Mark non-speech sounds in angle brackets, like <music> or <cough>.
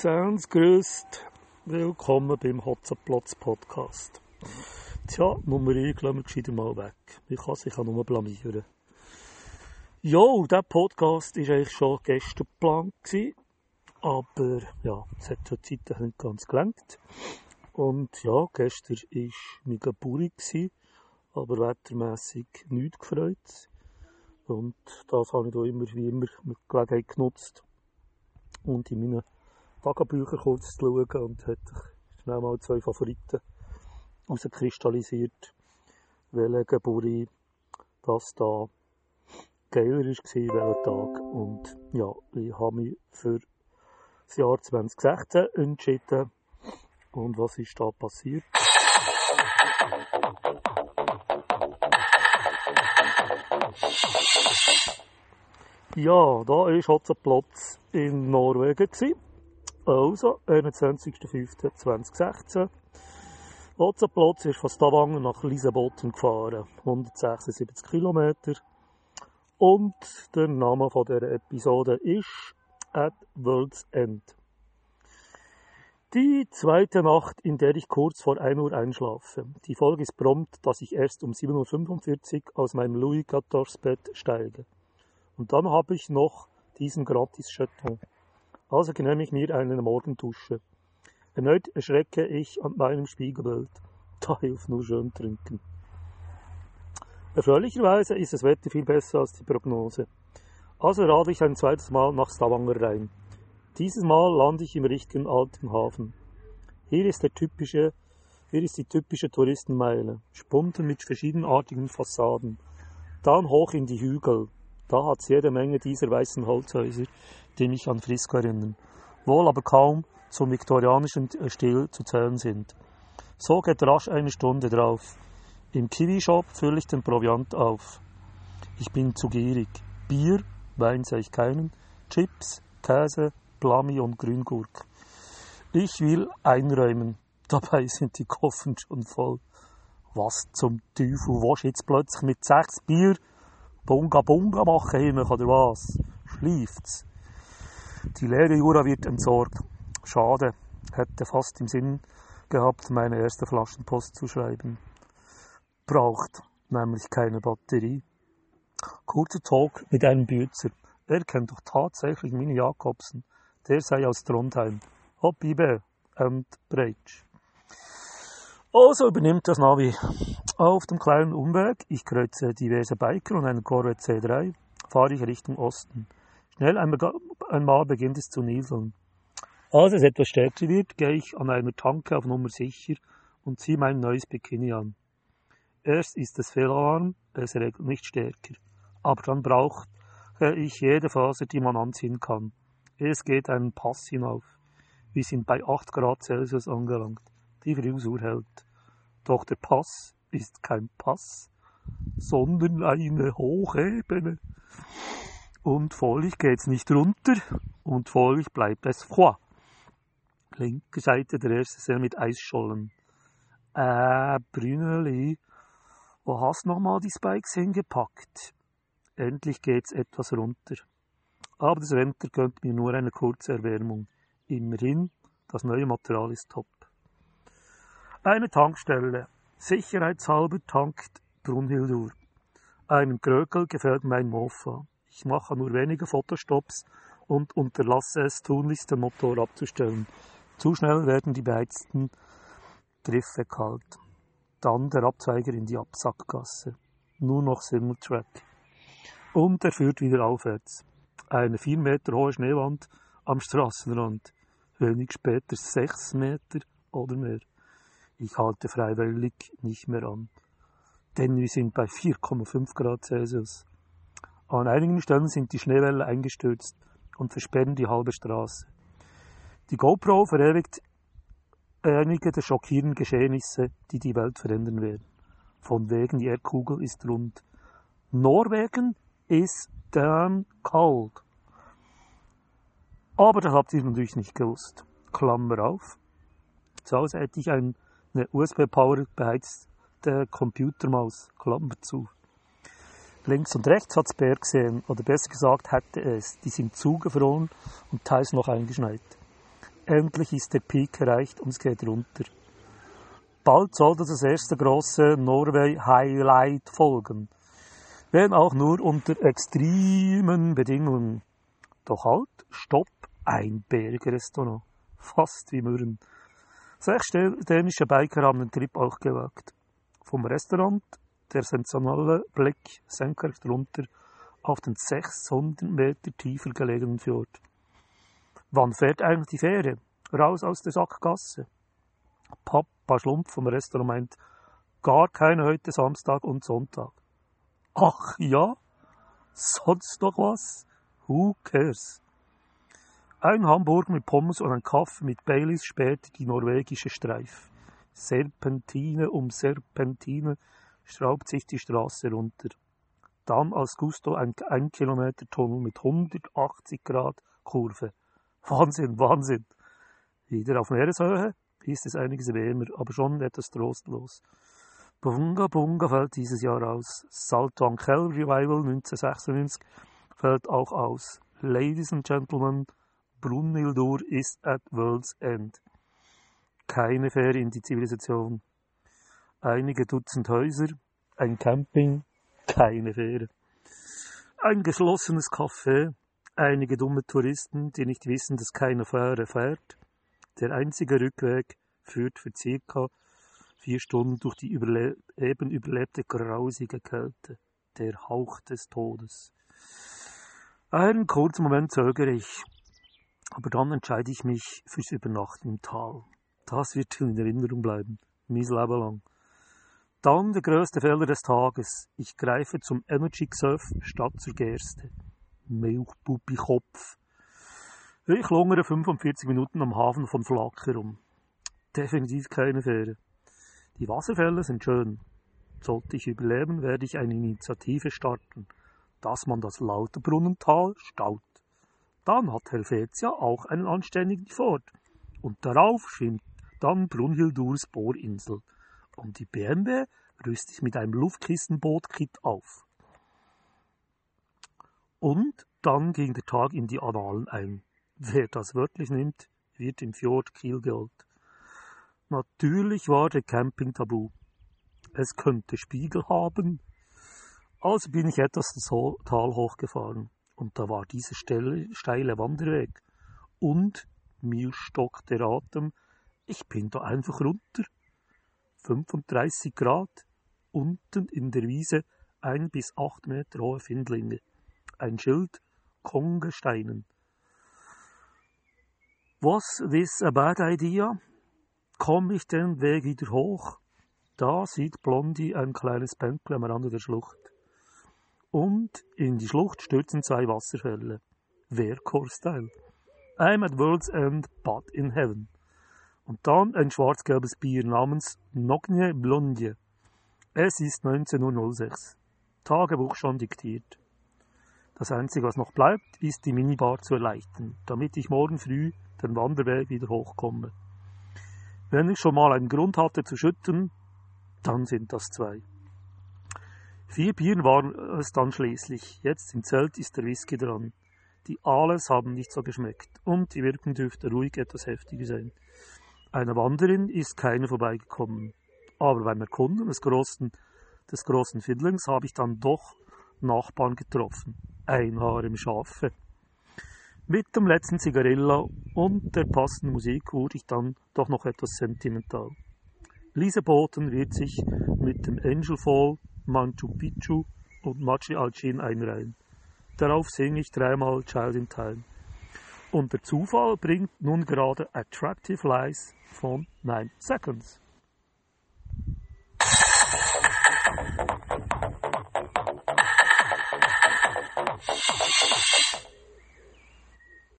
Sounds grüßt. Willkommen beim Hotzenplotz Podcast. Tja, Nummer 1 lassen wir gescheiter mal weg. Ich kann sich auch nur blamieren. Jo, dieser Podcast war eigentlich schon gestern geplant. Aber ja, es hat zur Zeit nicht ganz gelangt. Und ja, gestern war mein Geburt, aber wettermässig nichts gefreut. Und das habe ich da immer wie immer mit Gelegenheit genutzt. Und in meinen Tagebüchern kurz zu schauen und hat schnell mal zwei Favoriten herauskristallisiert, welche Geburt das da geiler war, welcher Tag. Und ja, ich habe mich für das Jahr 2016 entschieden. Und was ist da passiert? Ja, da war Hotzenplotz in Norwegen. Also, 21.05.2016. Hotzenplotz ist von Stavanger nach Liesebotten gefahren. 176 Kilometer. Und der Name von der Episode ist At World's End. Die zweite Nacht, in der ich kurz vor 1 Uhr einschlafe. Die Folge ist prompt, dass ich erst um 7.45 Uhr aus meinem Louis XIV Bett steige. Und dann habe ich noch diesen Gratis-Jeton. Also genehme ich mir eine Morgendusche. Erneut erschrecke ich an meinem Spiegelbild. <laughs> Da hilft nur schön trinken. Erfreulicherweise ist das Wetter viel besser als die Prognose. Also rade ich ein zweites Mal nach Stavanger rein. Dieses Mal lande ich im richtigen alten Hafen. Hier ist, der typische, hier ist die typische Touristenmeile, spunten mit verschiedenartigen Fassaden. Dann hoch in die Hügel. Da hat's jede Menge dieser weißen Holzhäuser, die mich an Frisco erinnern, wohl aber kaum zum viktorianischen Stil zu zählen sind. So geht rasch eine Stunde drauf. Im Kiwi-Shop fülle ich den Proviant auf. Ich bin zu gierig. Bier, Wein sehe ich keinen, Chips, Käse, Plami und Grüngurk. Ich will einräumen. <laughs> Dabei sind die Koffen schon voll. Was zum Teufel willst jetzt plötzlich mit sechs Bier Bunga Bunga machen hin, oder was? Schleift's. Die leere Jura wird entsorgt. Schade. Hätte fast im Sinn gehabt, meine erste Flaschenpost zu schreiben braucht nämlich keine Batterie. Kurzer Talk mit einem Bützer. Er kennt doch tatsächlich Mini Jakobsen. Der sei aus Trondheim. Hopp, Ibe und Breitsch. Also übernimmt das Navi. Auf dem kleinen Umweg, ich kreuze diverse Biker und einen Corvette C3, fahre ich Richtung Osten. Schnell einmal beginnt es zu nieseln. Als es etwas stärker wird, gehe ich an einer Tanke auf Nummer sicher und ziehe mein neues Bikini an. Erst ist es fehlerarm, es regelt nicht stärker. Aber dann brauche ich jede Faser, die man anziehen kann. Es geht einen Pass hinauf. Wir sind bei 8 Grad Celsius angelangt. Die Frisur hält. Doch der Pass ist kein Pass, sondern eine Hochebene. Und folglich geht's nicht runter und folglich bleibt es froid. Linke Seite der erste See mit Eisschollen. Äh, Brüneli, wo hast nochmal die Spikes hingepackt? Endlich geht's etwas runter. Aber das Renter gönnt mir nur eine kurze Erwärmung. Immerhin, das neue Material ist top. Eine Tankstelle. Sicherheitshalber tankt Brunhildur. Einem Krökel gefällt mein Mofa. Ich mache nur wenige Fotostops und unterlasse es tunlichst, den Motor abzustellen. Zu schnell werden die beheizten Griffe kalt. Dann der Abzweiger in die Absackgasse. Nur noch Simultrack. Und er führt wieder aufwärts. Eine vier Meter hohe Schneewand am Straßenrand. Wenig später sechs Meter oder mehr. Ich halte freiwillig nicht mehr an. Denn wir sind bei 4,5 Grad Celsius. An einigen Stellen sind die Schneewelle eingestürzt und versperren die halbe Straße. Die GoPro verewigt einige der schockierenden Geschehnisse, die die Welt verändern werden. Von wegen, die Erdkugel ist rund. Norwegen ist dann kalt. Aber das habt ihr natürlich nicht gewusst. Klammer auf. Zu Hause hätte ich eine USB-Power beheizte Computermaus. Klammer zu. Links und rechts hat es Bär gesehen, oder besser gesagt hätte es. Die sind zugefroren und teils noch eingeschneit. endlich ist der Peak erreicht und es geht runter. Bald sollte das erste große Norway-Highlight folgen. Wenn auch nur unter extremen Bedingungen. Doch halt, stopp, ein Bergrestaurant. Fast wie Mürren. Sechs dänische Biker haben den Trip auch gewagt. Vom Restaurant der sensationelle Blick senkrecht runter auf den 600 Meter tiefer gelegenen Fjord. Wann fährt eigentlich die Fähre? Raus aus der Sackgasse. Papa Schlumpf vom Restaurant meint, gar keine heute Samstag und Sonntag. Ach ja? Sonst noch was? Who cares? Ein Hamburger mit Pommes und ein Kaffee mit Baileys später die norwegische Streif. Serpentine um Serpentine schraubt sich die Straße runter. Dann als Gusto ein 1 Kilometer Tunnel mit 180 Grad Kurve. <laughs> Wahnsinn, Wahnsinn. Wieder auf Meereshöhe ist es einiges wärmer, aber schon etwas trostlos. Bunga Bunga fällt dieses Jahr aus. Salto Kell Revival 1996 fällt auch aus. Ladies and Gentlemen, Brunnhildur ist at World's End. Keine Fähre in die Zivilisation. Einige Dutzend Häuser, ein Camping, keine Fähre. Ein geschlossenes Café, einige dumme Touristen, die nicht wissen, dass keine Fähre fährt. Der einzige Rückweg führt für circa vier Stunden durch die überle eben überlebte grausige Kälte, der Hauch des Todes. Einen kurzen Moment zögere ich, aber dann entscheide ich mich fürs Übernachten im Tal. Das wird in Erinnerung bleiben, mein Leben lang. Dann der größte Fehler des Tages. Ich greife zum Energy Surf statt zur Gerste. Milchpuppi Kopf. Ich lungere 45 Minuten am Hafen von Flak herum. Definitiv keine Fähre. Die Wasserfälle sind schön. Sollte ich überleben, werde ich eine Initiative starten, dass man das Lauterbrunnental staut. Dann hat Helvetia auch einen anständigen Fort. Und darauf schwimmt dann Brunhildurs Bohrinsel und die BMW rüste ich mit einem Luftkissenboot-Kit auf. Und dann ging der Tag in die Annalen ein. Wer das wörtlich nimmt, wird im Fjord Kiel geholt. Natürlich war der Camping tabu. Es könnte Spiegel haben. Also bin ich etwas das Tal hochgefahren. Und da war dieser steile Wanderweg. Und mir stockte der Atem. Ich bin da einfach runter 35 Grad, unten in der Wiese ein bis acht Meter hohe Findlinge, ein Schild Kongesteinen. Was this a bad idea? Komm ich den Weg wieder hoch? Da sieht Blondie ein kleines Bänkle am Rande der Schlucht. Und in die Schlucht stürzen zwei Wasserfälle. Wehrchor-Style. I'm at world's end, but in heaven. Und dann ein schwarz-gelbes Bier namens Nogne Blondie. Es ist 19.06 Uhr. Tagebuch schon diktiert. Das Einzige, was noch bleibt, ist die Minibar zu erleichtern, damit ich morgen früh den Wanderweg wieder hochkomme. Wenn ich schon mal einen Grund hatte zu schütten, dann sind das zwei. Vier Bieren waren es dann schließlich. Jetzt im Zelt ist der Whisky dran. Die Ales haben nicht so geschmeckt und die Wirkung dürfte ruhig etwas heftiger sein. Einer Wanderin ist keine vorbeigekommen. Aber beim Erkunden des großen, des großen Fiddlings habe ich dann doch Nachbarn getroffen. Ein Haar im Schafe. Mit dem letzten Zigarilla und der passenden Musik wurde ich dann doch noch etwas sentimental. Lise Boten wird sich mit dem Angel Fall, Manchu Picchu und Machi Alcin einreihen. Darauf singe ich dreimal Child in Time. Und der Zufall bringt nun gerade Attractive Lies von 9 Seconds.